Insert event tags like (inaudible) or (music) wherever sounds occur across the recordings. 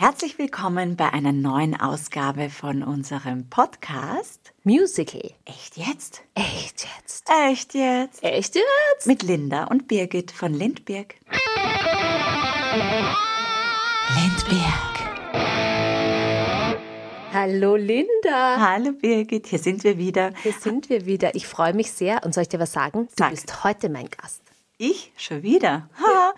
Herzlich willkommen bei einer neuen Ausgabe von unserem Podcast Musical. Echt jetzt? Echt jetzt? Echt jetzt? Echt jetzt? Mit Linda und Birgit von Lindberg. Lindberg. Hallo Linda. Hallo Birgit, hier sind wir wieder. Hier sind wir wieder. Ich freue mich sehr und soll ich dir was sagen? Du Sag. bist heute mein Gast. Ich schon wieder. Ha.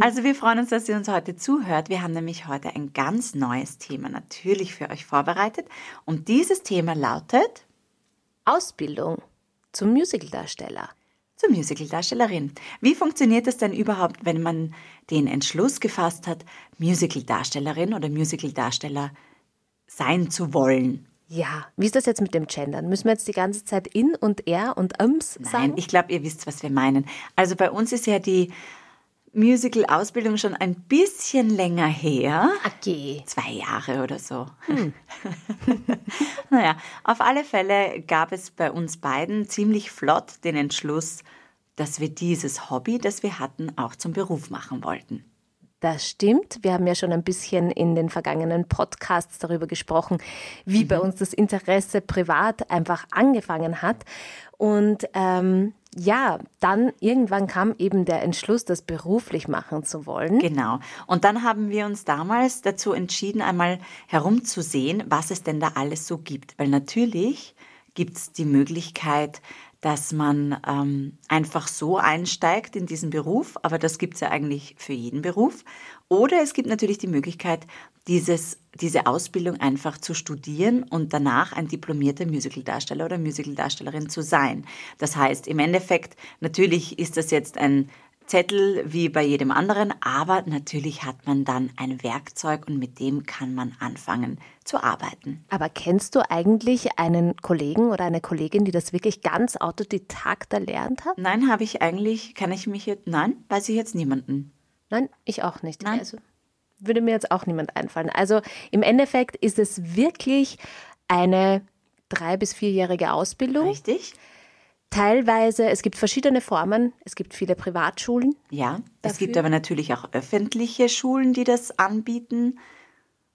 Also wir freuen uns, dass ihr uns heute zuhört. Wir haben nämlich heute ein ganz neues Thema natürlich für euch vorbereitet. Und dieses Thema lautet Ausbildung zum Musicaldarsteller. zur Musicaldarstellerin. Wie funktioniert es denn überhaupt, wenn man den Entschluss gefasst hat, Musicaldarstellerin oder Musicaldarsteller sein zu wollen? Ja, wie ist das jetzt mit dem Gendern? Müssen wir jetzt die ganze Zeit in und er und ums Nein, sagen? ich glaube, ihr wisst, was wir meinen. Also bei uns ist ja die Musical-Ausbildung schon ein bisschen länger her. Okay. Zwei Jahre oder so. (laughs) naja, auf alle Fälle gab es bei uns beiden ziemlich flott den Entschluss, dass wir dieses Hobby, das wir hatten, auch zum Beruf machen wollten. Das stimmt. Wir haben ja schon ein bisschen in den vergangenen Podcasts darüber gesprochen, wie bei uns das Interesse privat einfach angefangen hat. Und ähm, ja, dann irgendwann kam eben der Entschluss, das beruflich machen zu wollen. Genau. Und dann haben wir uns damals dazu entschieden, einmal herumzusehen, was es denn da alles so gibt. Weil natürlich gibt es die Möglichkeit, dass man ähm, einfach so einsteigt in diesen Beruf, aber das gibt es ja eigentlich für jeden Beruf. Oder es gibt natürlich die Möglichkeit, dieses, diese Ausbildung einfach zu studieren und danach ein diplomierter Musicaldarsteller oder Musicaldarstellerin zu sein. Das heißt, im Endeffekt, natürlich ist das jetzt ein Zettel wie bei jedem anderen, aber natürlich hat man dann ein Werkzeug und mit dem kann man anfangen zu arbeiten. Aber kennst du eigentlich einen Kollegen oder eine Kollegin, die das wirklich ganz autodidakt erlernt hat? Nein, habe ich eigentlich, kann ich mich jetzt, nein, weiß ich jetzt niemanden. Nein, ich auch nicht. Nein. Also würde mir jetzt auch niemand einfallen. Also im Endeffekt ist es wirklich eine drei- bis vierjährige Ausbildung. Richtig? Teilweise, es gibt verschiedene Formen. Es gibt viele Privatschulen. Ja. Es Dafür? gibt aber natürlich auch öffentliche Schulen, die das anbieten.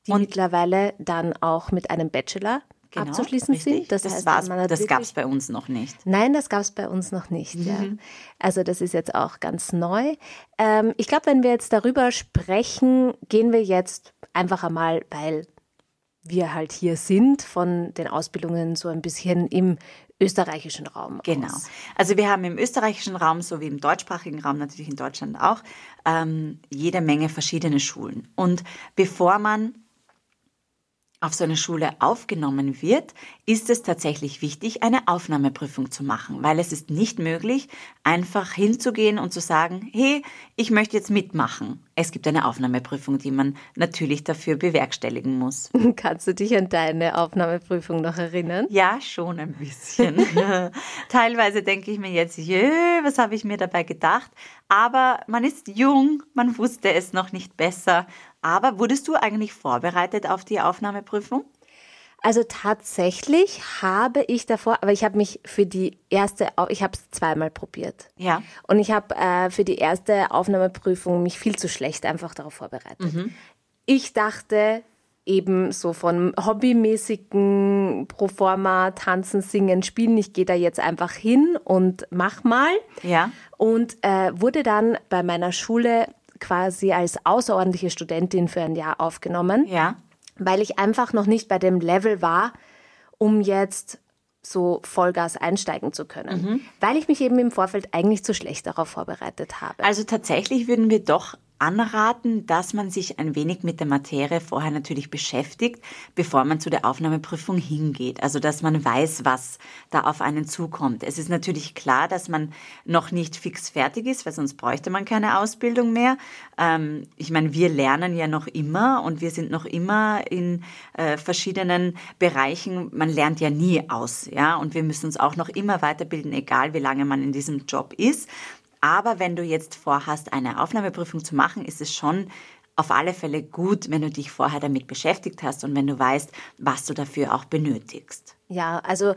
die mittlerweile dann auch mit einem Bachelor abzuschließen Genau, richtig. sind. Das, das, heißt, das gab es bei uns noch nicht. Nein, das gab es bei uns noch nicht. Ja. Mhm. Also das ist jetzt auch ganz neu. Ähm, ich glaube, wenn wir jetzt darüber sprechen, gehen wir jetzt einfach einmal, weil wir halt hier sind, von den Ausbildungen so ein bisschen im österreichischen Raum Genau. aus. Also wir haben im österreichischen Raum sowie im deutschsprachigen Raum, natürlich in Deutschland auch, ähm, jede Menge verschiedene Schulen. Und bevor man auf so eine Schule aufgenommen wird, ist es tatsächlich wichtig, eine Aufnahmeprüfung zu machen, weil es ist nicht möglich, einfach hinzugehen und zu sagen, hey, ich möchte jetzt mitmachen. Es gibt eine Aufnahmeprüfung, die man natürlich dafür bewerkstelligen muss. (laughs) Kannst du dich an deine Aufnahmeprüfung noch erinnern? Ja, schon ein bisschen. (laughs) Teilweise denke ich mir jetzt, jö, was habe ich mir dabei gedacht? Aber man ist jung, man wusste es noch nicht besser. Aber wurdest du eigentlich vorbereitet auf die Aufnahmeprüfung? Also tatsächlich habe ich davor, aber ich habe mich für die erste, ich habe es zweimal probiert. Ja. Und ich habe äh, für die erste Aufnahmeprüfung mich viel zu schlecht einfach darauf vorbereitet. Ich dachte eben so von hobbymäßigen Proforma, Tanzen, Singen, Spielen, ich gehe da jetzt einfach hin und mach mal. Ja. Und äh, wurde dann bei meiner Schule quasi als außerordentliche Studentin für ein Jahr aufgenommen Ja. weil ich einfach noch nicht bei dem Level war, um jetzt so Vollgas einsteigen zu können, weil ich mich eben im Vorfeld eigentlich zu schlecht darauf vorbereitet habe. Also tatsächlich würden wir doch anraten, dass man sich ein wenig mit der Materie vorher natürlich beschäftigt, bevor man zu der Aufnahmeprüfung hingeht. Also dass man weiß, was da auf einen zukommt. Es ist natürlich klar, dass man noch nicht fix fertig ist, weil sonst bräuchte man keine Ausbildung mehr. Ähm, ich meine, wir lernen ja noch immer und wir sind noch immer in äh, verschiedenen Bereichen. Man lernt ja nie aus, ja, und wir müssen uns auch noch immer weiterbilden, egal wie lange man in diesem Job ist. Aber wenn du jetzt vorhast, eine Aufnahmeprüfung zu machen, ist es schon auf alle Fälle gut, wenn du dich vorher damit beschäftigt hast und wenn du weißt, was du dafür auch benötigst. Ja, also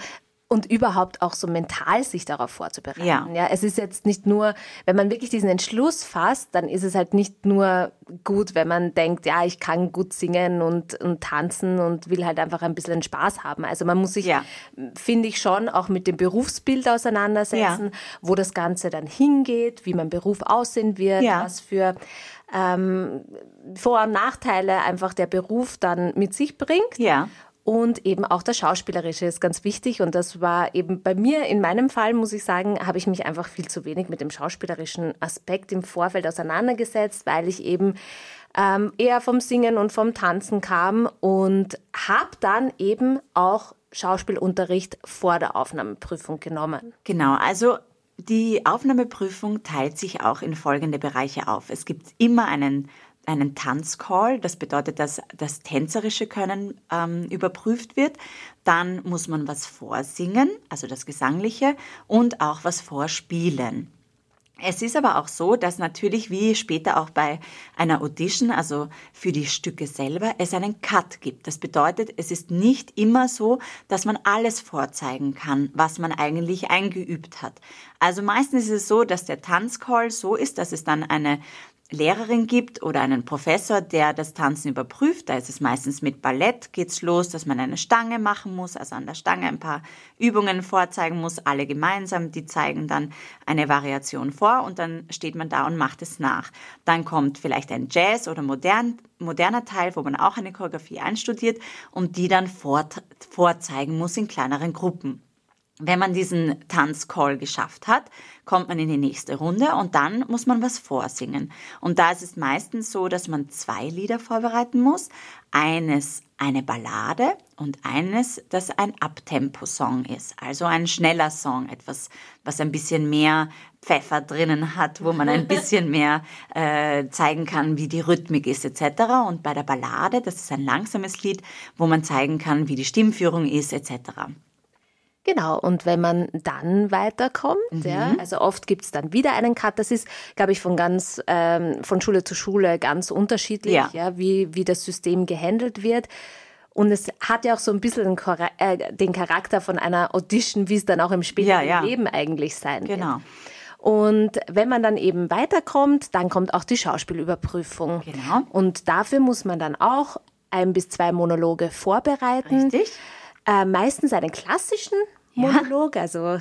und überhaupt auch so mental sich darauf vorzubereiten. Ja. ja. Es ist jetzt nicht nur, wenn man wirklich diesen Entschluss fasst, dann ist es halt nicht nur gut, wenn man denkt, ja, ich kann gut singen und, und tanzen und will halt einfach ein bisschen Spaß haben. Also man muss sich, Ja. finde ich, schon auch mit dem Berufsbild auseinandersetzen, wo das Ganze dann hingeht, wie mein Beruf aussehen wird, Ja. was für ähm, Vor- und Nachteile einfach der Beruf dann mit sich bringt. Ja. Und eben auch das Schauspielerische ist ganz wichtig. Und das war eben bei mir, in meinem Fall, muss ich sagen, habe ich mich einfach viel zu wenig mit dem schauspielerischen Aspekt im Vorfeld auseinandergesetzt, weil ich eben ähm, eher vom Singen und vom Tanzen kam und habe dann eben auch Schauspielunterricht vor der Aufnahmeprüfung genommen. Genau, also die Aufnahmeprüfung teilt sich auch in folgende Bereiche auf. Es gibt immer einen, einen Tanzcall, das bedeutet, dass das tänzerische Können ähm, überprüft wird. Dann muss man was vorsingen, also das Gesangliche, und auch was vorspielen. Es ist aber auch so, dass natürlich wie später auch bei einer Audition, also für die Stücke selber, es einen Cut gibt. Das bedeutet, es ist nicht immer so, dass man alles vorzeigen kann, was man eigentlich eingeübt hat. Also meistens ist es so, dass der Tanzcall so ist, dass es dann eine Lehrerin gibt oder einen Professor, der das Tanzen überprüft. Da ist es meistens mit Ballett geht's los, dass man eine Stange machen muss, also an der Stange ein paar Übungen vorzeigen muss, alle gemeinsam. Die zeigen dann eine Variation vor und dann steht man da und macht es nach. Dann kommt vielleicht ein Jazz oder modern, moderner Teil, wo man auch eine Choreografie einstudiert und die dann vor, vorzeigen muss in kleineren Gruppen. Wenn man diesen Tanzcall geschafft hat, kommt man in die nächste Runde und dann muss man was vorsingen. Und da ist es meistens so, dass man zwei Lieder vorbereiten muss. Eines eine Ballade und eines, das ein Abtempo-Song ist. Also ein schneller Song, etwas, was ein bisschen mehr Pfeffer drinnen hat, wo man ein (laughs) bisschen mehr äh, zeigen kann, wie die Rhythmik ist etc. Und bei der Ballade, das ist ein langsames Lied, wo man zeigen kann, wie die Stimmführung ist etc. Genau, und wenn man dann weiterkommt, ja, Mhm. also oft gibt es dann wieder einen Cut. Das ist, glaube ich, von ganz ähm, von Schule zu Schule ganz unterschiedlich, Ja. ja. wie, wie das System gehandelt wird. Und es hat ja auch so ein bisschen äh, den Charakter von einer Audition, wie es dann auch im späteren Ja, ja. Leben eigentlich sein Genau. wird. Und wenn man dann eben weiterkommt, dann kommt auch die Schauspielüberprüfung. Genau. Und dafür muss man dann auch ein bis zwei Monologe vorbereiten. Richtig? Äh, meistens einen klassischen Monolog, also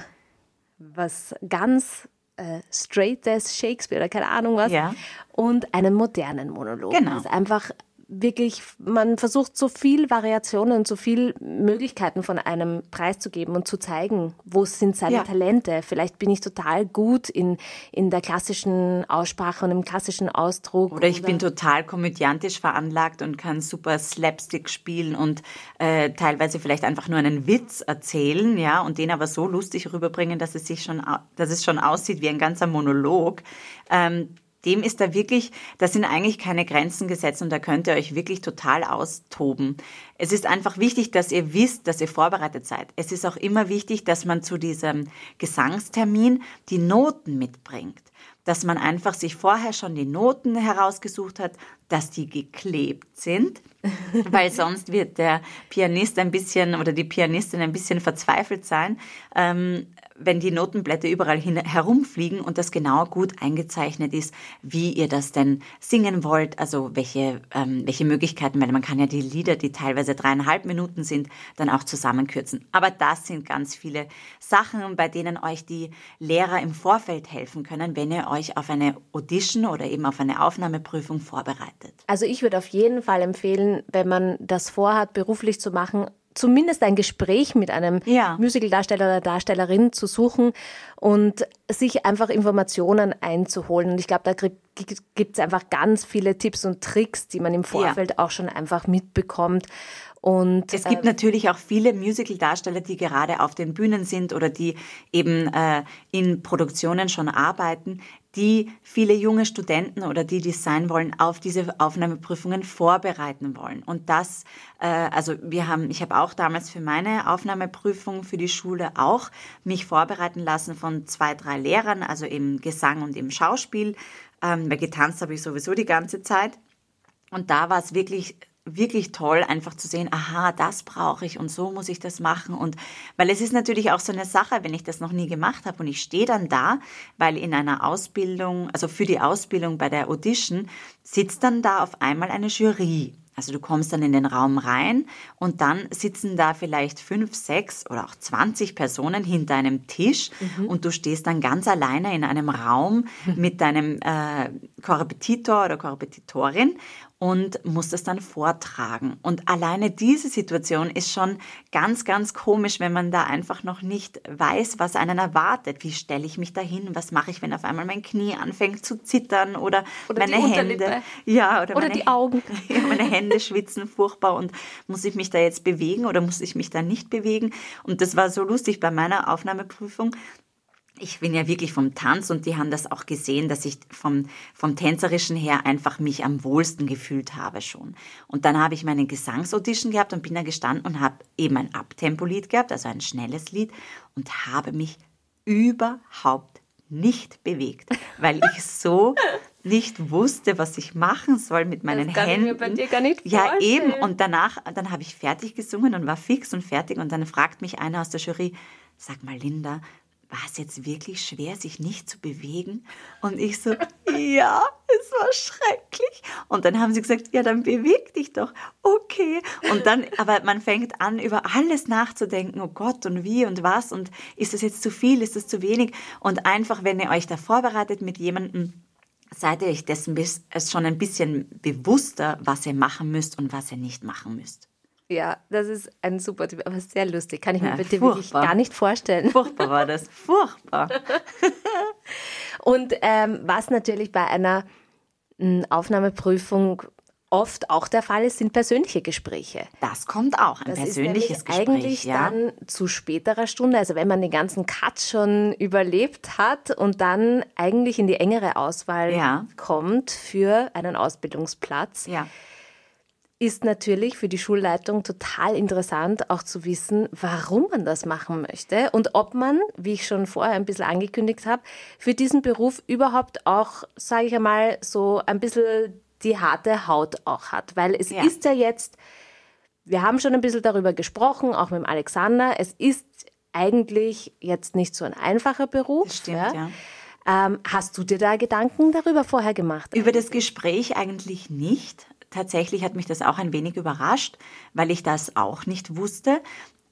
was ganz äh, straightes, Shakespeare oder keine Ahnung was. Ja. Und einen modernen Monolog. Genau. Also einfach wirklich, man versucht so viel Variationen und so viel Möglichkeiten von einem Preis zu geben und zu zeigen, wo sind seine Ja. Talente. Vielleicht bin ich total gut in, in der klassischen Aussprache und im klassischen Ausdruck. Oder ich bin total komödiantisch veranlagt und kann super Slapstick spielen und äh, teilweise vielleicht einfach nur einen Witz erzählen, ja, und den aber so lustig rüberbringen, dass es sich schon, dass es schon aussieht wie ein ganzer Monolog. Ähm, dem ist da wirklich, da sind eigentlich keine Grenzen gesetzt und da könnt ihr euch wirklich total austoben. Es ist einfach wichtig, dass ihr wisst, dass ihr vorbereitet seid. Es ist auch immer wichtig, dass man zu diesem Gesangstermin die Noten mitbringt dass man einfach sich vorher schon die Noten herausgesucht hat, dass die geklebt sind, weil (laughs) sonst wird der Pianist ein bisschen oder die Pianistin ein bisschen verzweifelt sein, ähm, wenn die Notenblätter überall hin, herumfliegen und das genau gut eingezeichnet ist, wie ihr das denn singen wollt, also welche, ähm, welche Möglichkeiten, weil man kann ja die Lieder, die teilweise dreieinhalb Minuten sind, dann auch zusammenkürzen. Aber das sind ganz viele Sachen, bei denen euch die Lehrer im Vorfeld helfen können, wenn ihr euch auf eine Audition oder eben auf eine Aufnahmeprüfung vorbereitet. Also ich würde auf jeden Fall empfehlen, wenn man das vorhat, beruflich zu machen, zumindest ein Gespräch mit einem Ja. Musicaldarsteller oder Darstellerin zu suchen und sich einfach Informationen einzuholen. Und ich glaube, da gibt es einfach ganz viele Tipps und Tricks, die man im Vorfeld auch schon einfach mitbekommt. Und Es gibt natürlich auch viele Musical-Darsteller, die gerade auf den Bühnen sind oder die eben äh, in Produktionen schon arbeiten, die viele junge Studenten oder die, die es sein wollen, auf diese Aufnahmeprüfungen vorbereiten wollen. Und das, äh, also wir haben, ich habe auch damals für meine Aufnahmeprüfung für die Schule auch mich vorbereiten lassen von zwei, drei Lehrern, also im Gesang und im Schauspiel, ähm, weil getanzt habe ich sowieso die ganze Zeit. Und da war es wirklich wirklich toll, einfach zu sehen, aha, das brauche ich und so muss ich das machen. Und weil es ist natürlich auch so eine Sache, wenn ich das noch nie gemacht habe und ich stehe dann da, weil in einer Ausbildung, also für die Ausbildung bei der Audition, sitzt dann da auf einmal eine Jury. Also du kommst dann in den Raum rein und dann sitzen da vielleicht fünf, sechs oder auch zwanzig Personen hinter einem Tisch mhm. und du stehst dann ganz alleine in einem Raum (laughs) mit deinem äh, Korrepetitor oder Korrepetitorin und muss das dann vortragen. Und alleine diese Situation ist schon ganz, ganz komisch, wenn man da einfach noch nicht weiß, was einen erwartet. Wie stelle ich mich da hin? Was mache ich, wenn auf einmal mein Knie anfängt zu zittern oder, oder meine Hände? Ja, oder, oder meine, die Augen. (laughs) Ja, meine Hände schwitzen furchtbar und muss ich mich da jetzt bewegen oder muss ich mich da nicht bewegen? Und das war so lustig bei meiner Aufnahmeprüfung ich bin ja wirklich vom Tanz und die haben das auch gesehen, dass ich vom, vom Tänzerischen her einfach mich am wohlsten gefühlt habe schon. Und dann habe ich meine Gesangsaudition gehabt und bin da gestanden und habe eben ein Abtempo-Lied gehabt, also ein schnelles Lied und habe mich überhaupt nicht bewegt, weil ich so nicht wusste, was ich machen soll mit meinen das kann Händen. Ich mir bei dir gar nicht ja, eben. Und danach, dann habe ich fertig gesungen und war fix und fertig. Und dann fragt mich einer aus der Jury, sag mal, Linda, war es jetzt wirklich schwer, sich nicht zu bewegen? Und ich so, ja, es war schrecklich. Und dann haben sie gesagt, ja, dann beweg dich doch. Okay. Und dann, aber man fängt an, über alles nachzudenken. Oh Gott, und wie und was. Und ist das jetzt zu viel? Ist das zu wenig? Und einfach, wenn ihr euch da vorbereitet mit jemandem, seid ihr euch dessen schon ein bisschen bewusster, was ihr machen müsst und was ihr nicht machen müsst. Ja, das ist ein super Tipp, aber sehr lustig. Kann ich mir ja, bitte furchtbar. wirklich gar nicht vorstellen. Furchtbar war das. Furchtbar. (laughs) Und ähm, was natürlich bei einer hm, Aufnahmeprüfung oft auch der Fall ist, sind persönliche Gespräche. Das kommt auch, ein das persönliches ist Gespräch. Eigentlich ja. dann zu späterer Stunde, also wenn man den ganzen Cut schon überlebt hat und dann eigentlich in die engere Auswahl ja. kommt für einen Ausbildungsplatz. Ja ist natürlich für die Schulleitung total interessant, auch zu wissen, warum man das machen möchte und ob man, wie ich schon vorher ein bisschen angekündigt habe, für diesen Beruf überhaupt auch, sage ich einmal, so ein bisschen die harte Haut auch hat. Weil es ja. ist ja jetzt, wir haben schon ein bisschen darüber gesprochen, auch mit dem Alexander, es ist eigentlich jetzt nicht so ein einfacher Beruf. Das stimmt, ja. ja. Ähm, hast du dir da Gedanken darüber vorher gemacht? Über das Gespräch eigentlich nicht tatsächlich hat mich das auch ein wenig überrascht, weil ich das auch nicht wusste.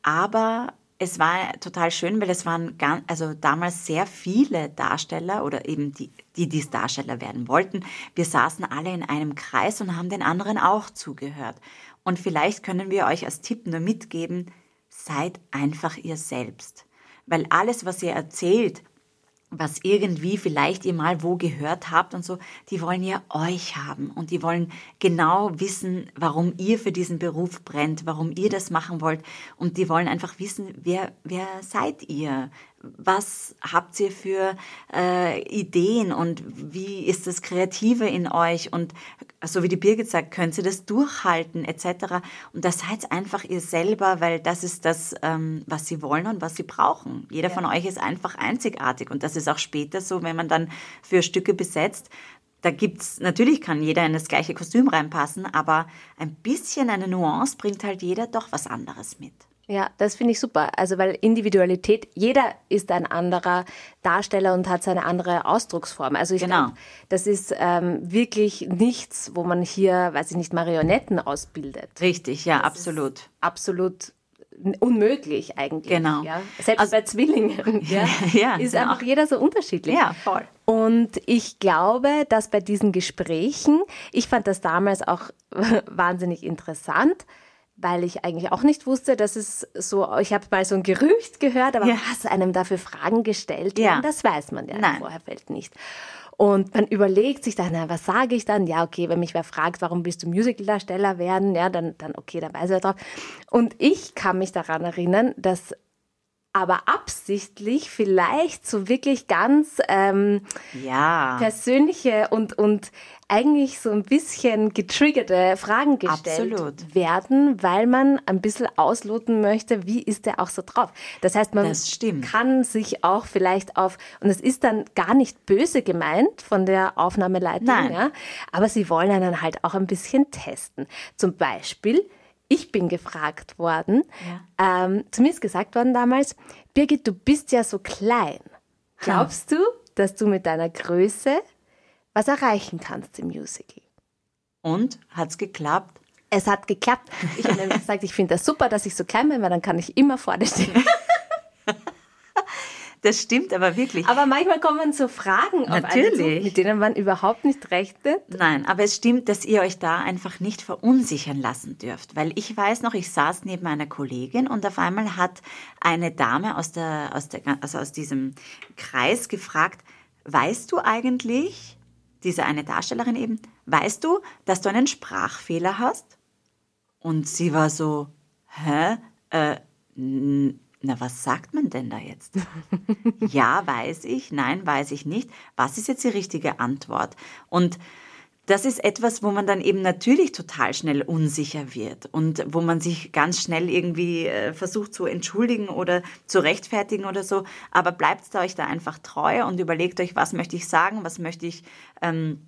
Aber es war total schön, weil es waren ganz, also damals sehr viele Darsteller oder eben die, die dies Darsteller werden wollten. Wir saßen alle in einem Kreis und haben den anderen auch zugehört. Und vielleicht können wir euch als Tipp nur mitgeben, seid einfach ihr selbst. Weil alles, was ihr erzählt, was irgendwie vielleicht ihr mal wo gehört habt und so, die wollen ja euch haben und die wollen genau wissen, warum ihr für diesen Beruf brennt, warum ihr das machen wollt und die wollen einfach wissen, wer, wer seid ihr? Was habt ihr für äh, Ideen und wie ist das Kreative in euch und so wie die Birgit sagt, könnt ihr das durchhalten etc. Und das seid einfach ihr selber, weil das ist das, ähm, was sie wollen und was sie brauchen. Jeder ja. von euch ist einfach einzigartig und das ist auch später so, wenn man dann für Stücke besetzt, da gibt's, natürlich kann jeder in das gleiche Kostüm reinpassen, aber ein bisschen eine Nuance bringt halt jeder doch was anderes mit. Ja, das finde ich super. Also, weil Individualität, jeder ist ein anderer Darsteller und hat seine andere Ausdrucksform. Also, ich genau. glaube, das ist ähm, wirklich nichts, wo man hier, weiß ich nicht, Marionetten ausbildet. Richtig, ja, das absolut. Absolut unmöglich eigentlich. Genau. Ja? Selbst also, bei Zwillingen (laughs) ja, ja, ist einfach jeder so unterschiedlich. Ja, voll. Und ich glaube, dass bei diesen Gesprächen, ich fand das damals auch (laughs) wahnsinnig interessant, weil ich eigentlich auch nicht wusste, dass es so, ich habe mal so ein Gerücht gehört, aber ja. was einem dafür Fragen gestellt werden, ja. das weiß man ja Nein. im Vorherfeld nicht. Und man überlegt sich dann, na, was sage ich dann? Ja, okay, wenn mich wer fragt, warum willst du Musicaldarsteller werden? Ja, dann, dann okay, dann weiß er drauf. Und ich kann mich daran erinnern, dass aber absichtlich vielleicht so wirklich ganz ähm, ja. persönliche und, und eigentlich so ein bisschen getriggerte Fragen gestellt Absolut. werden, weil man ein bisschen ausloten möchte, wie ist der auch so drauf. Das heißt, man Das kann sich auch vielleicht auf, und es ist dann gar nicht böse gemeint von der Aufnahmeleitung, Nein. ja, aber sie wollen einen halt auch ein bisschen testen. Zum Beispiel, ich bin gefragt worden, ähm, zu mir ist gesagt worden damals, Birgit, du bist ja so klein. Glaubst du, dass du mit deiner Größe was erreichen kannst im Musical? Und hat's geklappt? Es hat geklappt. Ich habe nämlich (laughs) gesagt, ich finde das super, dass ich so klein bin, weil dann kann ich immer vorne stehen. (laughs) Das stimmt aber wirklich. Aber manchmal kommen so Fragen auf einen zu, Natürlich. mit denen man überhaupt nicht rechnet. Nein, aber es stimmt, dass ihr euch da einfach nicht verunsichern lassen dürft. Weil ich weiß noch, ich saß neben einer Kollegin und auf einmal hat eine Dame aus, der, aus, der, also aus diesem Kreis gefragt, weißt du eigentlich, diese eine Darstellerin eben, weißt du, dass du einen Sprachfehler hast? Und sie war so, hä? Äh, na, was sagt man denn da jetzt? (laughs) ja, weiß ich, nein, weiß ich nicht. Was ist jetzt die richtige Antwort? Und das ist etwas, wo man dann eben natürlich total schnell unsicher wird und wo man sich ganz schnell irgendwie äh, versucht zu entschuldigen oder zu rechtfertigen oder so. Aber bleibt euch da einfach treu und überlegt euch, was möchte ich sagen, was möchte ich ähm,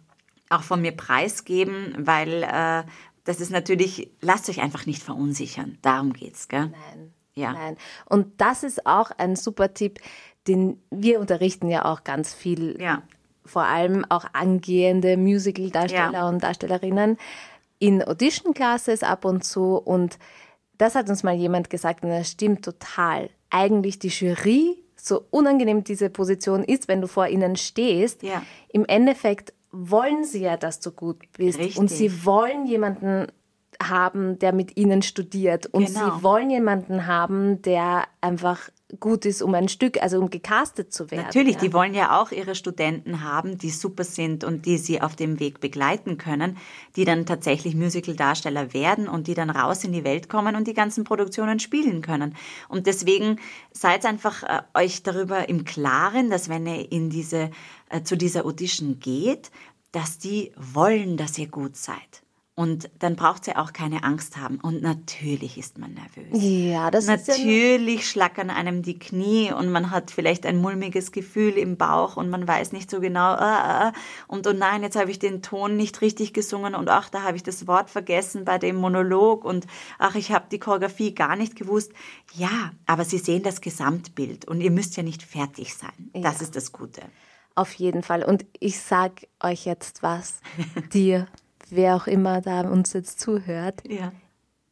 auch von mir preisgeben, weil äh, das ist natürlich, lasst euch einfach nicht verunsichern. Darum geht's, gell? Nein. Ja. Nein. Und das ist auch ein super Tipp, den wir unterrichten ja auch ganz viel Ja. vor allem auch angehende Musical-Darsteller Ja. und Darstellerinnen in Audition-Classes ab und zu. Und das hat uns mal jemand gesagt, und das stimmt total. Eigentlich die Jury, so unangenehm diese Position ist, wenn du vor ihnen stehst, Ja. im Endeffekt wollen sie ja, dass du gut bist. Richtig. Und sie wollen jemanden haben, der mit ihnen studiert. Und Genau. sie wollen jemanden haben, der einfach gut ist, um ein Stück, also um gecastet zu werden. Natürlich, ja. die wollen ja auch ihre Studenten haben, die super sind und die sie auf dem Weg begleiten können, die dann tatsächlich Musical-Darsteller werden und die dann raus in die Welt kommen und die ganzen Produktionen spielen können. Und deswegen seid einfach äh, euch darüber im Klaren, dass wenn ihr in diese, äh, zu dieser Audition geht, dass die wollen, dass ihr gut seid. Und dann braucht ihr auch keine Angst haben. Und natürlich ist man nervös. Ja, das ist ja Natürlich schlackern einem die Knie und man hat vielleicht ein mulmiges Gefühl im Bauch und man weiß nicht so genau, ah, ah, und oh nein, jetzt habe ich den Ton nicht richtig gesungen und ach, da habe ich das Wort vergessen bei dem Monolog und ach, ich habe die Choreografie gar nicht gewusst. Ja, aber Sie sehen das Gesamtbild und ihr müsst ja nicht fertig sein. Das ist das Gute. Auf jeden Fall. Und ich sag euch jetzt was, (laughs) dir, wer auch immer da uns jetzt zuhört. Ja.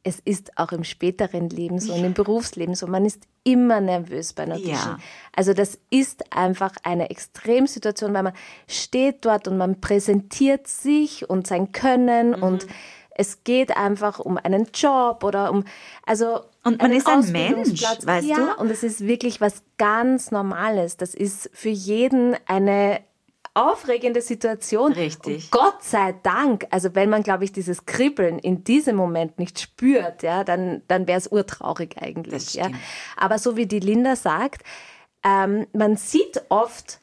Es ist auch im späteren Leben so und im Berufsleben so. Man ist immer nervös bei einer. Ja. Also das ist einfach eine Extremsituation, weil man steht dort und man präsentiert sich und sein Können Mhm. und es geht einfach um einen Job oder um, also Und man ist ein Mensch, weißt ja, du? und es ist wirklich was ganz Normales. Das ist für jeden eine aufregende Situation. Richtig. Und Gott sei Dank, also wenn man, glaube ich, dieses Kribbeln in diesem Moment nicht spürt, ja, dann, dann wäre es urtraurig eigentlich. Ja. Aber so wie die Linda sagt, ähm, man sieht oft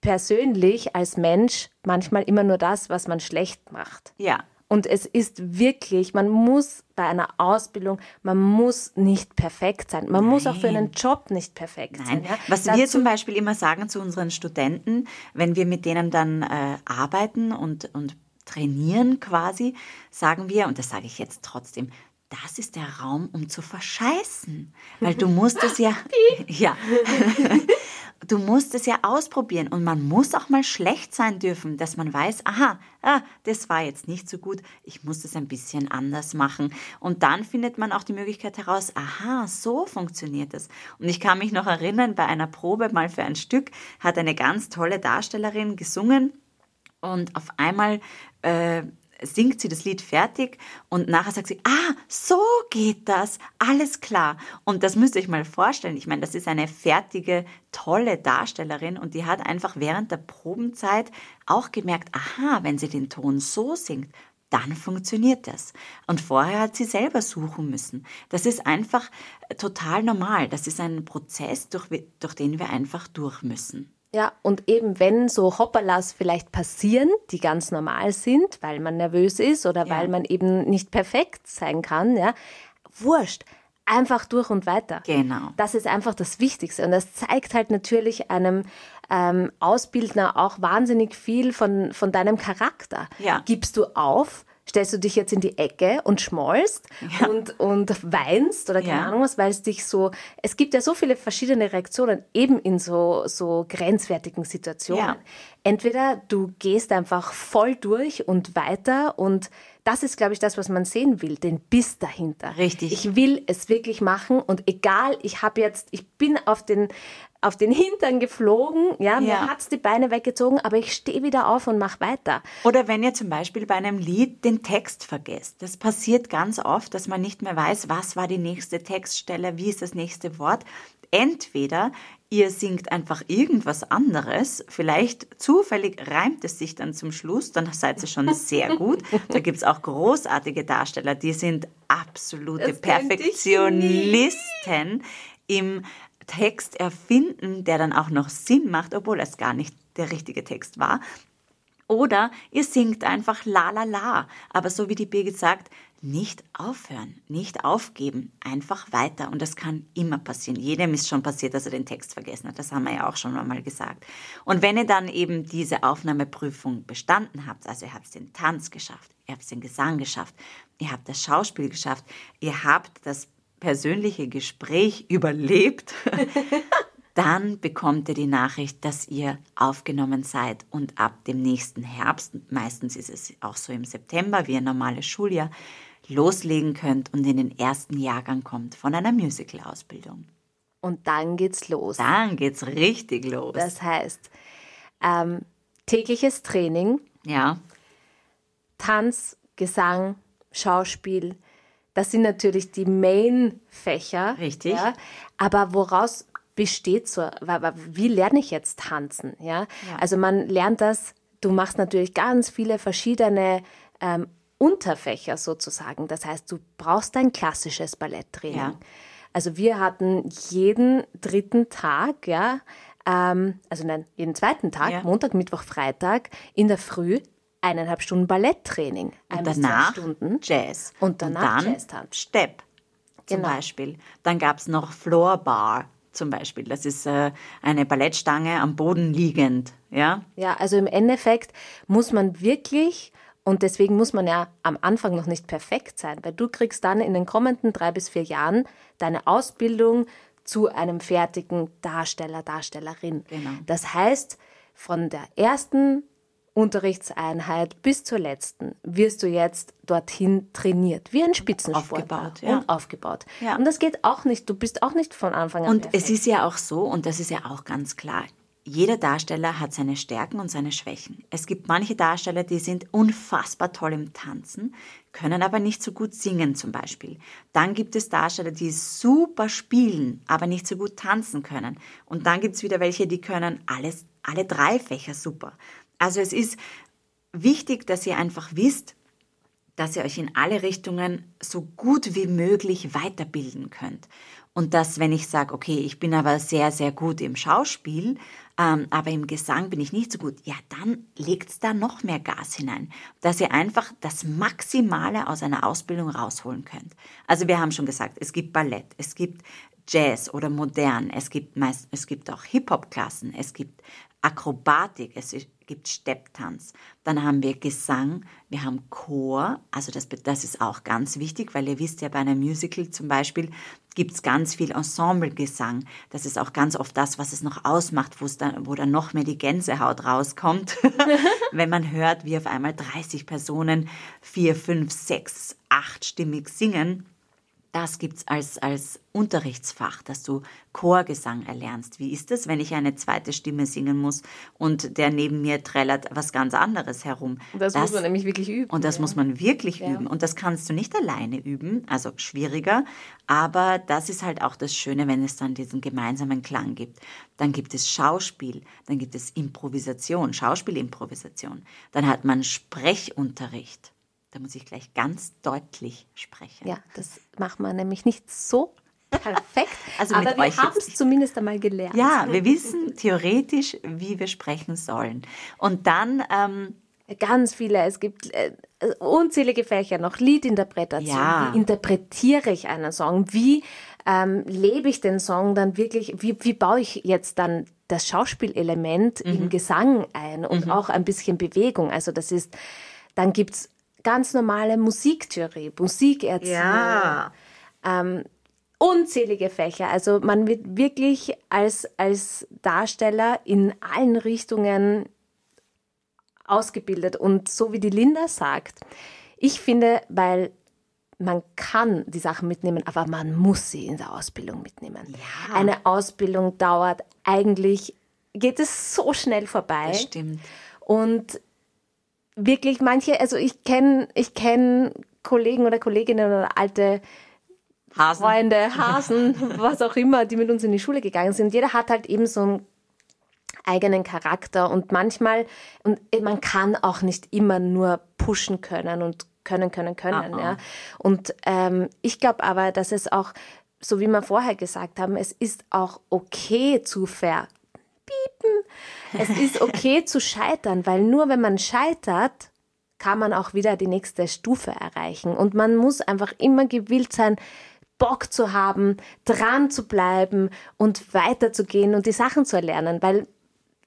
persönlich als Mensch manchmal immer nur das, was man schlecht macht. Ja. Und es ist wirklich, man muss bei einer Ausbildung, man muss nicht perfekt sein. Man muss auch für einen Job nicht perfekt sein. Nein. Ja? Was wir Dazu- zum Beispiel immer sagen zu unseren Studenten, wenn wir mit denen dann äh, arbeiten und, und trainieren quasi, sagen wir, und das sage ich jetzt trotzdem, das ist der Raum, um zu verscheißen. Weil du musst es ja. (laughs) (laughs) ja. (laughs) Du musst es ja ausprobieren und man muss auch mal schlecht sein dürfen, dass man weiß, aha, ah, das war jetzt nicht so gut, ich muss es ein bisschen anders machen. Und dann findet man auch die Möglichkeit heraus, aha, so funktioniert es. Und ich kann mich noch erinnern, bei einer Probe mal für ein Stück hat eine ganz tolle Darstellerin gesungen und auf einmal äh, singt sie das Lied fertig und nachher sagt sie, ah, so geht das, alles klar. Und das müsst ihr euch mal vorstellen. Ich meine, das ist eine fertige, tolle Darstellerin und die hat einfach während der Probenzeit auch gemerkt, aha, wenn sie den Ton so singt, dann funktioniert das. Und vorher hat sie selber suchen müssen. Das ist einfach total normal. Das ist ein Prozess, durch, durch den wir einfach durch müssen. Ja, und eben wenn so Hoppalas vielleicht passieren, die ganz normal sind, weil man nervös ist oder ja. weil man eben nicht perfekt sein kann, ja, wurscht. Einfach durch und weiter. Genau. Das ist einfach das Wichtigste. Und das zeigt halt natürlich einem ähm, Ausbildner auch wahnsinnig viel von, von deinem Charakter. Ja. Gibst du auf, stellst du dich jetzt in die Ecke und schmollst ja. und, und weinst oder keine ja. Ahnung was, weil es dich so, es gibt ja so viele verschiedene Reaktionen eben in so, so grenzwertigen Situationen. Ja. Entweder du gehst einfach voll durch und weiter und das ist, glaube ich, das, was man sehen will, den Biss dahinter. Richtig. Ich will es wirklich machen und egal, ich habe jetzt, ich bin auf den, auf den Hintern geflogen, ja, mir ja. hat's die Beine weggezogen, aber ich stehe wieder auf und mache weiter. Oder wenn ihr zum Beispiel bei einem Lied den Text vergesst. Das passiert ganz oft, dass man nicht mehr weiß, was war die nächste Textstelle, wie ist das nächste Wort. Entweder ihr singt einfach irgendwas anderes, vielleicht zufällig reimt es sich dann zum Schluss, dann seid ihr schon sehr gut. Da gibt es auch großartige Darsteller, die sind absolute Perfektionisten im Text erfinden, der dann auch noch Sinn macht, obwohl es gar nicht der richtige Text war. Oder ihr singt einfach la la la. Aber so wie die Birgit sagt, nicht aufhören, nicht aufgeben, einfach weiter. Und das kann immer passieren. Jedem ist schon passiert, dass er den Text vergessen hat. Das haben wir ja auch schon einmal gesagt. Und wenn ihr dann eben diese Aufnahmeprüfung bestanden habt, also ihr habt den Tanz geschafft, ihr habt den Gesang geschafft, ihr habt das Schauspiel geschafft, ihr habt das persönliche Gespräch (laughs) überlebt, dann bekommt ihr die Nachricht, dass ihr aufgenommen seid und ab dem nächsten Herbst, meistens ist es auch so im September wie ein normales Schuljahr, loslegen könnt und in den ersten Jahrgang kommt von einer Musical-Ausbildung. Und dann geht's los. Dann geht's richtig los. Das heißt, ähm, tägliches Training. Ja. Tanz, Gesang, Schauspiel. Das sind natürlich die Main-Fächer. Richtig. Ja, aber woraus besteht so, wie lerne ich jetzt tanzen? Ja? ja? Also man lernt das, du machst natürlich ganz viele verschiedene ähm, Unterfächer sozusagen. Das heißt, du brauchst ein klassisches Balletttraining. Ja. Also wir hatten jeden dritten Tag, ja, ähm, also nein, jeden zweiten Tag, ja. Montag, Mittwoch, Freitag, in der Früh eineinhalb Stunden Balletttraining. Ein und danach Stunden. Jazz. Und danach Jazz-Tanz. Step zum genau. Beispiel. Dann gab es noch Floorbar zum Beispiel. Das ist äh, eine Ballettstange am Boden liegend. Ja? ja, also im Endeffekt muss man wirklich und deswegen muss man ja am Anfang noch nicht perfekt sein, weil du kriegst dann in den kommenden drei bis vier Jahren deine Ausbildung zu einem fertigen Darsteller, Darstellerin. Genau. Das heißt, von der ersten Unterrichtseinheit bis zur letzten wirst du jetzt dorthin trainiert, wie ein Spitzensportler aufgebaut, ja. und aufgebaut. Ja. Und das geht auch nicht, du bist auch nicht von Anfang an Und perfekt. es ist ja auch so, und das ist ja auch ganz klar, jeder Darsteller hat seine Stärken und seine Schwächen. Es gibt manche Darsteller, die sind unfassbar toll im Tanzen, können aber nicht so gut singen zum Beispiel. Dann gibt es Darsteller, die super spielen, aber nicht so gut tanzen können. Und dann gibt es wieder welche, die können alles, alle drei Fächer super. Also es ist wichtig, dass ihr einfach wisst, dass ihr euch in alle Richtungen so gut wie möglich weiterbilden könnt. Und dass, wenn ich sage, okay, ich bin aber sehr, sehr gut im Schauspiel, ähm, aber im Gesang bin ich nicht so gut, ja, dann legt da noch mehr Gas hinein, dass ihr einfach das Maximale aus einer Ausbildung rausholen könnt. Also wir haben schon gesagt, es gibt Ballett, es gibt Jazz oder modern, es gibt meist, es gibt auch Hip-Hop-Klassen, es gibt Akrobatik, es gibt Stepptanz. Dann haben wir Gesang, wir haben Chor, also das, das ist auch ganz wichtig, weil ihr wisst ja, bei einem Musical zum Beispiel gibt es ganz viel Ensemblegesang. Das ist auch ganz oft das, was es noch ausmacht, dann, wo dann noch mehr die Gänsehaut rauskommt, (laughs) wenn man hört, wie auf einmal 30 Personen vier, fünf, sechs, achtstimmig singen das gibt es als, als Unterrichtsfach, dass du Chorgesang erlernst. Wie ist es, wenn ich eine zweite Stimme singen muss und der neben mir trällert was ganz anderes herum? Das, das muss man nämlich wirklich üben. Und das ja. muss man wirklich ja. üben. Und das kannst du nicht alleine üben, also schwieriger. Aber das ist halt auch das Schöne, wenn es dann diesen gemeinsamen Klang gibt. Dann gibt es Schauspiel, dann gibt es Improvisation, Schauspielimprovisation. Dann hat man Sprechunterricht. Da muss ich gleich ganz deutlich sprechen. Ja, das macht man nämlich nicht so perfekt. (laughs) Also aber wir haben es zumindest einmal gelernt. Ja, wir wissen theoretisch, wie wir sprechen sollen. Und dann ähm, Ganz viele. Es gibt äh, unzählige Fächer, noch Liedinterpretation. Ja. Wie interpretiere ich einen Song? Wie ähm, lebe ich den Song dann wirklich? Wie, wie baue ich jetzt dann das Schauspielelement im Gesang ein und auch ein bisschen Bewegung? Also das ist, dann gibt's ganz normale Musiktheorie, Musikerziehung. Ähm, unzählige Fächer. Also man wird wirklich als, als Darsteller in allen Richtungen ausgebildet. Und so wie die Linda sagt, ich finde, weil man kann die Sachen mitnehmen, aber man muss sie in der Ausbildung mitnehmen. Ja. Eine Ausbildung dauert eigentlich, geht es so schnell vorbei. das stimmt. Und wirklich manche, also ich kenne ich kenn Kollegen oder Kolleginnen oder alte Hasen. Freunde, (laughs) Hasen, was auch immer, die mit uns in die Schule gegangen sind. Jeder hat halt eben so einen eigenen Charakter und manchmal, und man kann auch nicht immer nur pushen können und können, können, können. Ah, ah. Ja. Und ähm, ich glaube aber, dass es auch, so wie wir vorher gesagt haben, es ist auch okay zu ver es ist okay (laughs) zu scheitern, weil nur wenn man scheitert, kann man auch wieder die nächste Stufe erreichen. Und man muss einfach immer gewillt sein, Bock zu haben, dran zu bleiben und weiterzugehen und die Sachen zu erlernen, weil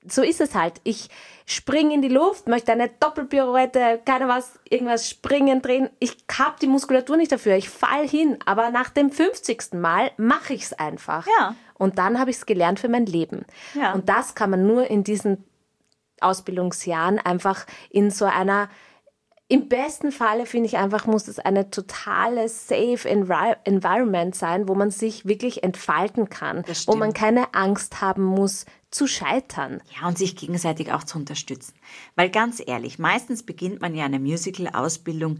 so ist es halt. Ich springe in die Luft, möchte eine Doppelpirouette, keine was, irgendwas springen, drehen. Ich habe die Muskulatur nicht dafür. Ich fall hin, aber nach dem 50. Mal mache ich es einfach. Ja. Und dann habe ich es gelernt für mein Leben. Ja. Und das kann man nur in diesen Ausbildungsjahren einfach in so einer im besten Falle finde ich einfach, muss es eine totale safe Envi Environment sein, wo man sich wirklich entfalten kann, wo man keine Angst haben muss zu scheitern. Ja, und sich gegenseitig auch zu unterstützen. Weil ganz ehrlich, meistens beginnt man ja eine Musical-Ausbildung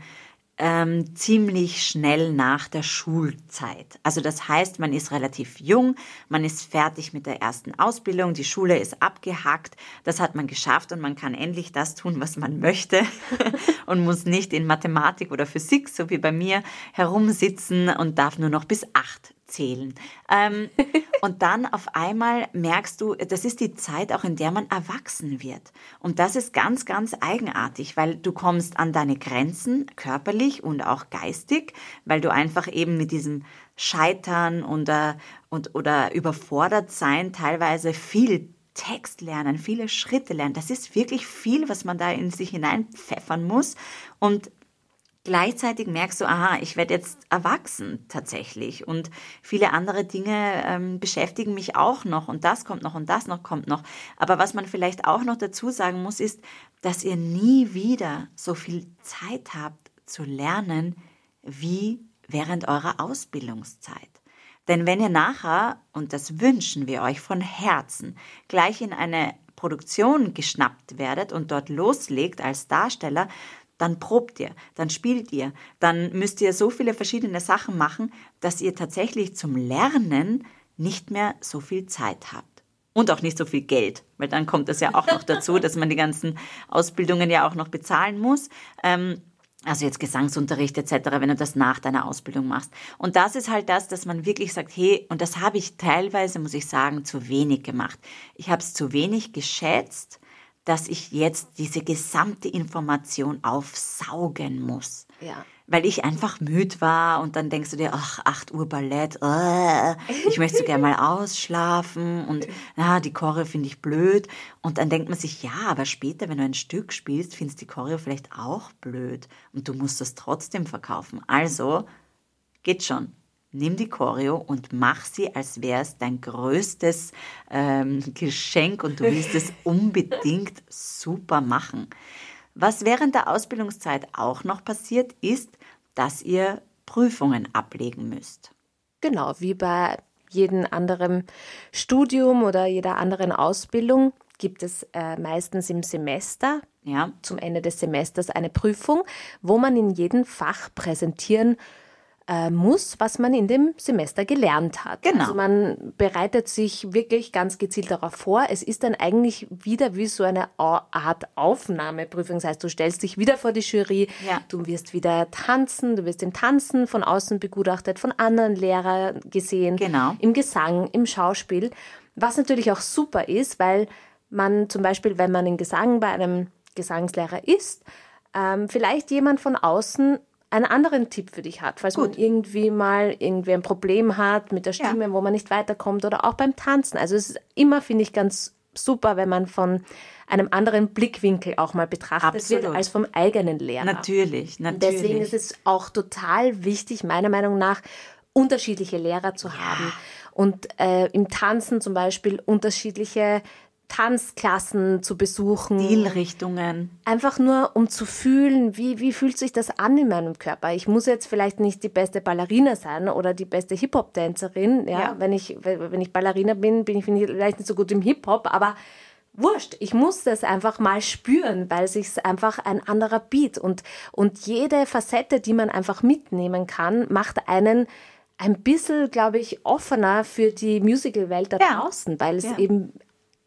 ähm, ziemlich schnell nach der Schulzeit. Also das heißt, man ist relativ jung, man ist fertig mit der ersten Ausbildung, die Schule ist abgehakt, das hat man geschafft und man kann endlich das tun, was man möchte (laughs) und muss nicht in Mathematik oder Physik, so wie bei mir, herumsitzen und darf nur noch bis acht zählen. Ähm, (laughs) und dann auf einmal merkst du, das ist die Zeit auch, in der man erwachsen wird. Und das ist ganz, ganz eigenartig, weil du kommst an deine Grenzen körperlich und auch geistig, weil du einfach eben mit diesem Scheitern und, äh, und, oder überfordert sein teilweise viel Text lernen, viele Schritte lernen. Das ist wirklich viel, was man da in sich hineinpfeffern muss. Und gleichzeitig merkst du, aha, ich werde jetzt erwachsen tatsächlich und viele andere Dinge ähm, beschäftigen mich auch noch und das kommt noch und das noch kommt noch. Aber was man vielleicht auch noch dazu sagen muss, ist, dass ihr nie wieder so viel Zeit habt zu lernen wie während eurer Ausbildungszeit. Denn wenn ihr nachher, und das wünschen wir euch von Herzen, gleich in eine Produktion geschnappt werdet und dort loslegt als Darsteller, dann probt ihr, dann spielt ihr, dann müsst ihr so viele verschiedene Sachen machen, dass ihr tatsächlich zum Lernen nicht mehr so viel Zeit habt. Und auch nicht so viel Geld, weil dann kommt es ja auch noch dazu, dass man die ganzen Ausbildungen ja auch noch bezahlen muss. Ähm, also jetzt Gesangsunterricht etc., wenn du das nach deiner Ausbildung machst. Und das ist halt das, dass man wirklich sagt, hey, und das habe ich teilweise, muss ich sagen, zu wenig gemacht. Ich habe es zu wenig geschätzt, dass ich jetzt diese gesamte Information aufsaugen muss. Ja. Weil ich einfach müde war und dann denkst du dir, ach, 8 Uhr Ballett, äh, ich möchte so gerne mal ausschlafen und ja, die Choreo finde ich blöd. Und dann denkt man sich, ja, aber später, wenn du ein Stück spielst, findest du die Choreo vielleicht auch blöd und du musst das trotzdem verkaufen. Also, geht schon. Nimm die Choreo und mach sie, als wäre es dein größtes ähm, Geschenk und du willst es (laughs) unbedingt super machen. Was während der Ausbildungszeit auch noch passiert, ist, dass ihr Prüfungen ablegen müsst. Genau, wie bei jedem anderen Studium oder jeder anderen Ausbildung gibt es äh, meistens im Semester, Ja, zum Ende des Semesters, eine Prüfung, wo man in jedem Fach präsentieren äh, muss, was man in dem Semester gelernt hat. Genau. Also man bereitet sich wirklich ganz gezielt darauf vor. Es ist dann eigentlich wieder wie so eine Art Aufnahmeprüfung. Das heißt, du stellst dich wieder vor die Jury, Ja. du wirst wieder tanzen, du wirst im Tanzen von außen begutachtet, von anderen Lehrern gesehen, Genau. im Gesang, im Schauspiel. Was natürlich auch super ist, weil man zum Beispiel, wenn man in Gesang bei einem Gesangslehrer ist, ähm, vielleicht jemand von außen einen anderen Tipp für dich hat, falls man irgendwie mal irgendwie ein Problem hat mit der Stimme, wo man nicht weiterkommt oder auch beim Tanzen. Also es ist immer, finde ich, ganz super, wenn man von einem anderen Blickwinkel auch mal betrachtet wird Absolut. als vom eigenen Lehrer. Natürlich, natürlich. Deswegen ist es auch total wichtig, meiner Meinung nach, unterschiedliche Lehrer zu haben. Und äh, im Tanzen zum Beispiel unterschiedliche Tanzklassen zu besuchen. Stilrichtungen. Einfach nur, um zu fühlen, wie, wie fühlt sich das an in meinem Körper. Ich muss jetzt vielleicht nicht die beste Ballerina sein oder die beste Hip-Hop-Tänzerin. Ja? Ja. Wenn, ich, wenn ich Ballerina bin, bin ich vielleicht nicht so gut im Hip-Hop, aber wurscht. Ich muss das einfach mal spüren, weil sich einfach ein anderer Beat und, und jede Facette, die man einfach mitnehmen kann, macht einen ein bisschen, glaube ich, offener für die Musical-Welt da Ja. draußen, weil es Ja. eben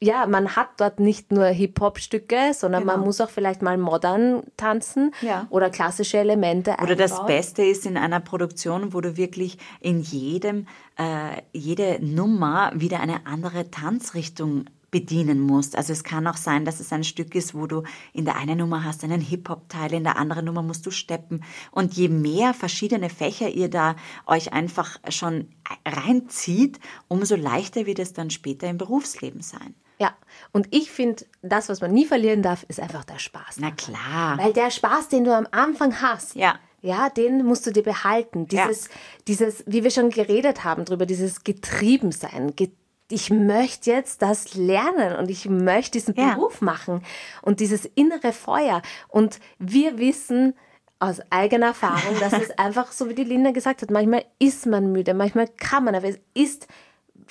ja, man hat dort nicht nur Hip-Hop-Stücke, sondern man Genau. muss auch vielleicht mal modern tanzen Ja. oder klassische Elemente Oder das einbauen. Beste ist in einer Produktion, wo du wirklich in jedem, äh, jede Nummer wieder eine andere Tanzrichtung bedienen musst. Also es kann auch sein, dass es ein Stück ist, wo du in der einen Nummer hast einen Hip-Hop-Teil, in der anderen Nummer musst du steppen. Und je mehr verschiedene Fächer ihr da euch einfach schon reinzieht, umso leichter wird es dann später im Berufsleben sein. Ja, und ich finde, das, was man nie verlieren darf, ist einfach der Spaß. Na klar. Weil der Spaß, den du am Anfang hast, Ja. ja, den musst du dir behalten. Ja. Dieses, dieses, wie wir schon geredet haben drüber, dieses Getriebensein. Ge ich möchte jetzt das lernen und ich möchte diesen Ja. Beruf machen und dieses innere Feuer. Und wir wissen aus eigener Erfahrung, dass es (laughs) einfach, so wie die Linda gesagt hat, manchmal ist man müde, manchmal kann man, aber es ist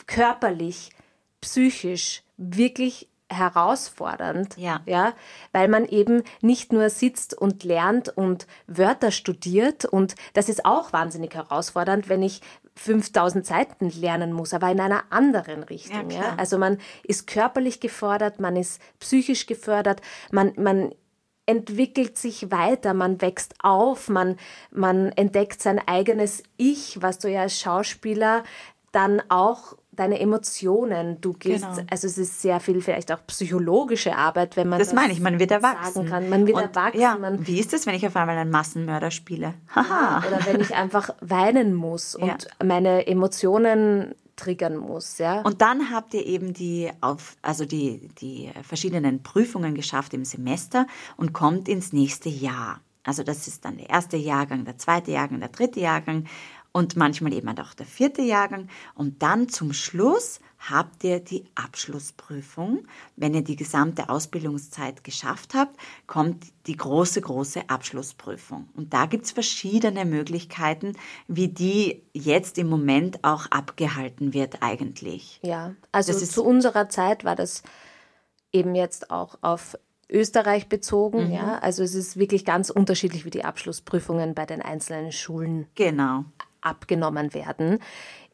körperlich, psychisch wirklich herausfordernd, Ja. ja, weil man eben nicht nur sitzt und lernt und Wörter studiert und das ist auch wahnsinnig herausfordernd, wenn ich 5000 Seiten lernen muss, aber in einer anderen Richtung. Ja, Ja. Also man ist körperlich gefordert, man ist psychisch gefördert, man, man entwickelt sich weiter, man wächst auf, man, man entdeckt sein eigenes Ich, was du ja als Schauspieler dann auch deine Emotionen, du gehst, Genau. also es ist sehr viel vielleicht auch psychologische Arbeit, wenn man Das meine ich, man wird erwachsen. kann. Man wird Und, erwachsen, Ja, man, wie ist es, wenn ich auf einmal einen Massenmörder spiele? Haha. oder wenn ich einfach weinen muss (laughs) und Ja. meine Emotionen triggern muss, ja. Und dann habt ihr eben die, auf, also die, die verschiedenen Prüfungen geschafft im Semester und kommt ins nächste Jahr. Also das ist dann der erste Jahrgang, der zweite Jahrgang, der dritte Jahrgang und manchmal eben auch der vierte Jahrgang. Und dann zum Schluss habt ihr die Abschlussprüfung. Wenn ihr die gesamte Ausbildungszeit geschafft habt, kommt die große, große Abschlussprüfung. Und da gibt es verschiedene Möglichkeiten, wie die jetzt im Moment auch abgehalten wird eigentlich. Ja, also Das zu unserer Zeit war das eben jetzt auch auf Österreich bezogen, Mhm. ja. Also es ist wirklich ganz unterschiedlich, wie die Abschlussprüfungen bei den einzelnen Schulen Genau. Abgenommen werden.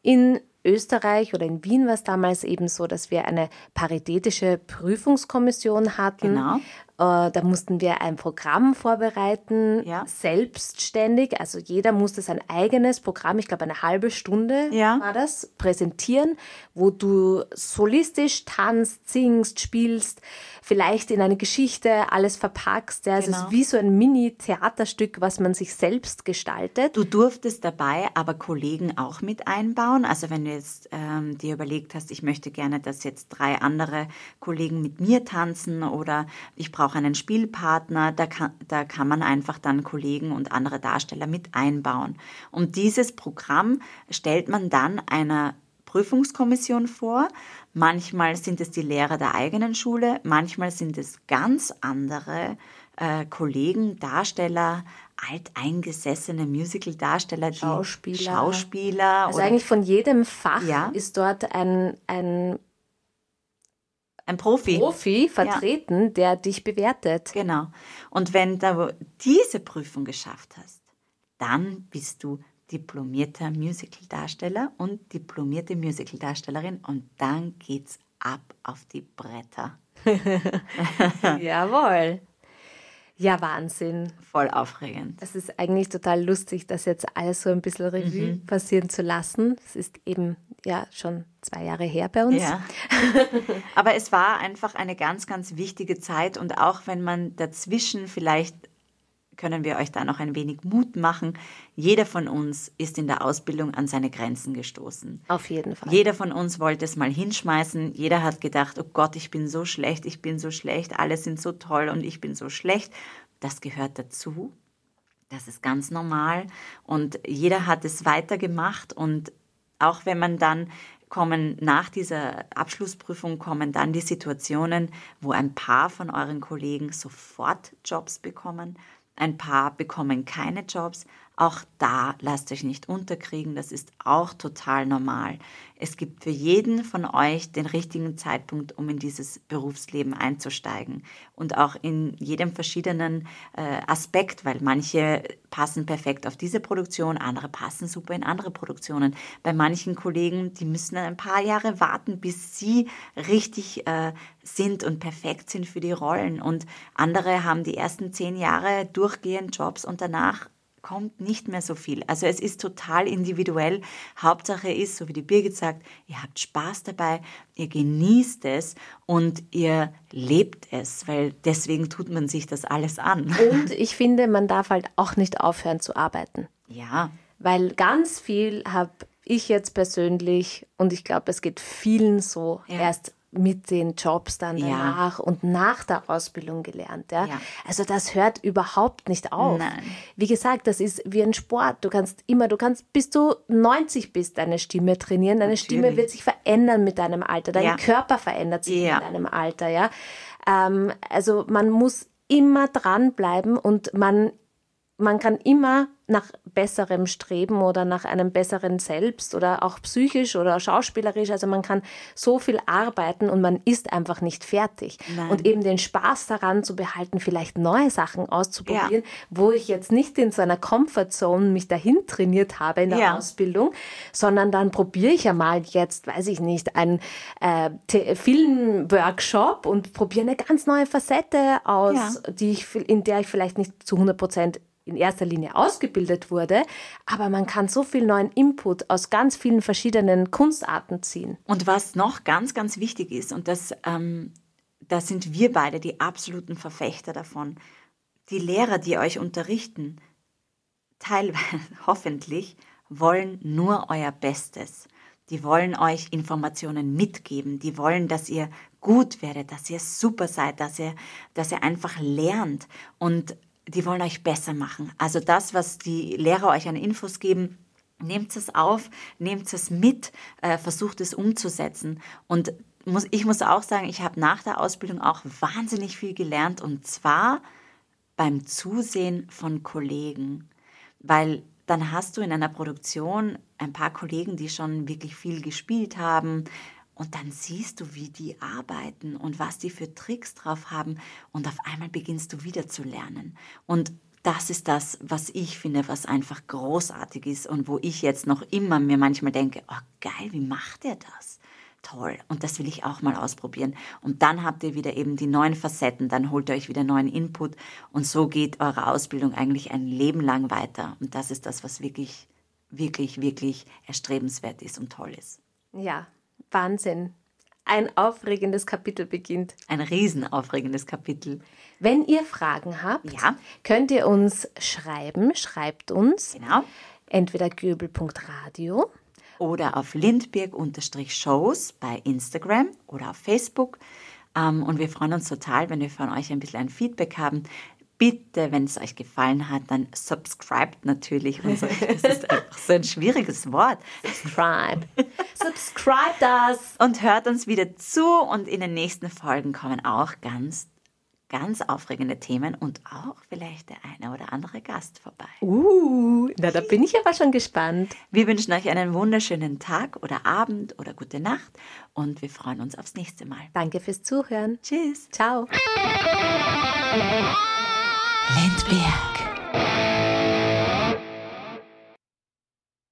In Österreich oder in Wien war es damals eben so, dass wir eine paritätische Prüfungskommission hatten. Genau. Äh, da mussten wir ein Programm vorbereiten, Ja. selbstständig. Also jeder musste sein eigenes Programm, ich glaube eine halbe Stunde Ja. war das, präsentieren, wo du solistisch tanzt, singst, spielst, vielleicht in eine Geschichte alles verpackst. Ja. Also Es Genau. ist wie so ein Mini-Theaterstück, was man sich selbst gestaltet. Du durftest dabei aber Kollegen auch mit einbauen. Also wenn du jetzt ähm, dir überlegt hast, ich möchte gerne, dass jetzt drei andere Kollegen mit mir tanzen oder ich brauche einen Spielpartner, da kann, da kann man einfach dann Kollegen und andere Darsteller mit einbauen. Und dieses Programm stellt man dann einer Prüfungskommission vor. Manchmal sind es die Lehrer der eigenen Schule, manchmal sind es ganz andere äh, Kollegen, Darsteller, alteingesessene Musical-Darsteller, Schauspieler. Schauspieler Also eigentlich von jedem Fach Ja. ist dort ein, ein ein Profi. Profi vertreten, der dich bewertet. Genau. Und wenn du diese Prüfung geschafft hast, dann bist du diplomierter Musicaldarsteller und diplomierte Musicaldarstellerin und dann geht's ab auf die Bretter. (laughs) (laughs) Jawohl. Ja, Wahnsinn. Voll aufregend. Das ist eigentlich total lustig, das jetzt alles so ein bisschen Revue mhm. passieren zu lassen. Es ist eben ja schon zwei Jahre her bei uns. Ja. (laughs) Aber es war einfach eine ganz, ganz wichtige Zeit und auch wenn man dazwischen vielleicht können wir euch da noch ein wenig Mut machen. Jeder von uns ist in der Ausbildung an seine Grenzen gestoßen. Auf jeden Fall. Jeder von uns wollte es mal hinschmeißen. Jeder hat gedacht, oh Gott, ich bin so schlecht, ich bin so schlecht, alle sind so toll und ich bin so schlecht. Das gehört dazu. Das ist ganz normal. Und jeder hat es weitergemacht. Und auch wenn man dann kommen nach dieser Abschlussprüfung kommen dann die Situationen, wo ein paar von euren Kollegen sofort Jobs bekommen, ein paar bekommen keine Jobs. Auch da lasst euch nicht unterkriegen. Das ist auch total normal. Es gibt für jeden von euch den richtigen Zeitpunkt, um in dieses Berufsleben einzusteigen. Und auch in jedem verschiedenen äh, Aspekt, weil manche passen perfekt auf diese Produktion, andere passen super in andere Produktionen. Bei manchen Kollegen, die müssen ein paar Jahre warten, bis sie richtig äh, sind und perfekt sind für die Rollen. Und andere haben die ersten zehn Jahre durchgehend Jobs und danach kommt nicht mehr so viel. Also es ist total individuell. Hauptsache ist, so wie die Birgit sagt, ihr habt Spaß dabei, ihr genießt es und ihr lebt es, weil deswegen tut man sich das alles an. Und ich finde, man darf halt auch nicht aufhören zu arbeiten. Ja. Weil ganz viel habe ich jetzt persönlich und ich glaube, es geht vielen so ja. erst mit den Jobs dann danach ja. und nach der Ausbildung gelernt. Ja? ja? Also das hört überhaupt nicht auf. Nein. Wie gesagt, das ist wie ein Sport. Du kannst immer, du kannst bis du 90 bist, deine Stimme trainieren. Deine Natürlich. Stimme wird sich verändern mit deinem Alter. Dein ja. Körper verändert sich mit deinem Alter. Ja? Ähm, also man muss immer dranbleiben und man, man kann immer nach besserem Streben oder nach einem besseren Selbst oder auch psychisch oder schauspielerisch. Also man kann so viel arbeiten und man ist einfach nicht fertig. Nein. Und eben den Spaß daran zu behalten, vielleicht neue Sachen auszuprobieren, ja. wo ich jetzt nicht in so einer Comfortzone mich dahin trainiert habe in der ja. Ausbildung, sondern dann probiere ich ja mal jetzt, weiß ich nicht, einen äh, Filmworkshop und probiere eine ganz neue Facette aus, ja. die ich, in der ich vielleicht nicht zu 100 Prozent in erster Linie ausgebildet wurde, aber man kann so viel neuen Input aus ganz vielen verschiedenen Kunstarten ziehen. Und was noch ganz, ganz wichtig ist, und das, ähm, da sind wir beide die absoluten Verfechter davon, die Lehrer, die euch unterrichten, teilweise (laughs) hoffentlich, wollen nur euer Bestes. Die wollen euch Informationen mitgeben. Die wollen, dass ihr gut werdet, dass ihr super seid, dass ihr, dass ihr einfach lernt. Und die wollen euch besser machen. Also das, was die Lehrer euch an Infos geben, nehmt es auf, nehmt es mit, äh, versucht es umzusetzen. Und muss, ich muss auch sagen, ich habe nach der Ausbildung auch wahnsinnig viel gelernt und zwar beim Zusehen von Kollegen, weil dann hast du in einer Produktion ein paar Kollegen, die schon wirklich viel gespielt haben, und dann siehst du, wie die arbeiten und was die für Tricks drauf haben. Und auf einmal beginnst du wieder zu lernen. Und das ist das, was ich finde, was einfach großartig ist und wo ich jetzt noch immer mir manchmal denke, oh geil, wie macht er das? Toll. Und das will ich auch mal ausprobieren. Und dann habt ihr wieder eben die neuen Facetten, dann holt ihr euch wieder neuen Input und so geht eure Ausbildung eigentlich ein Leben lang weiter. Und das ist das, was wirklich, wirklich, wirklich erstrebenswert ist und toll ist. Ja, Wahnsinn. Ein aufregendes Kapitel beginnt. Ein riesenaufregendes Kapitel. Wenn ihr Fragen habt, ja. könnt ihr uns schreiben. Schreibt uns. Genau. Entweder göbel.radio oder auf lindberg-shows bei Instagram oder auf Facebook. Ähm, und wir freuen uns total, wenn wir von euch ein bisschen ein Feedback haben bitte, wenn es euch gefallen hat, dann subscribt natürlich. Und so. Das ist (laughs) einfach so ein schwieriges Wort. Subscribe. subscribe das. Und hört uns wieder zu. Und in den nächsten Folgen kommen auch ganz, ganz aufregende Themen und auch vielleicht der eine oder andere Gast vorbei. Uh, na, da bin ich aber schon gespannt. Wir wünschen euch einen wunderschönen Tag oder Abend oder gute Nacht und wir freuen uns aufs nächste Mal. Danke fürs Zuhören. Tschüss. Ciao. Lindberg.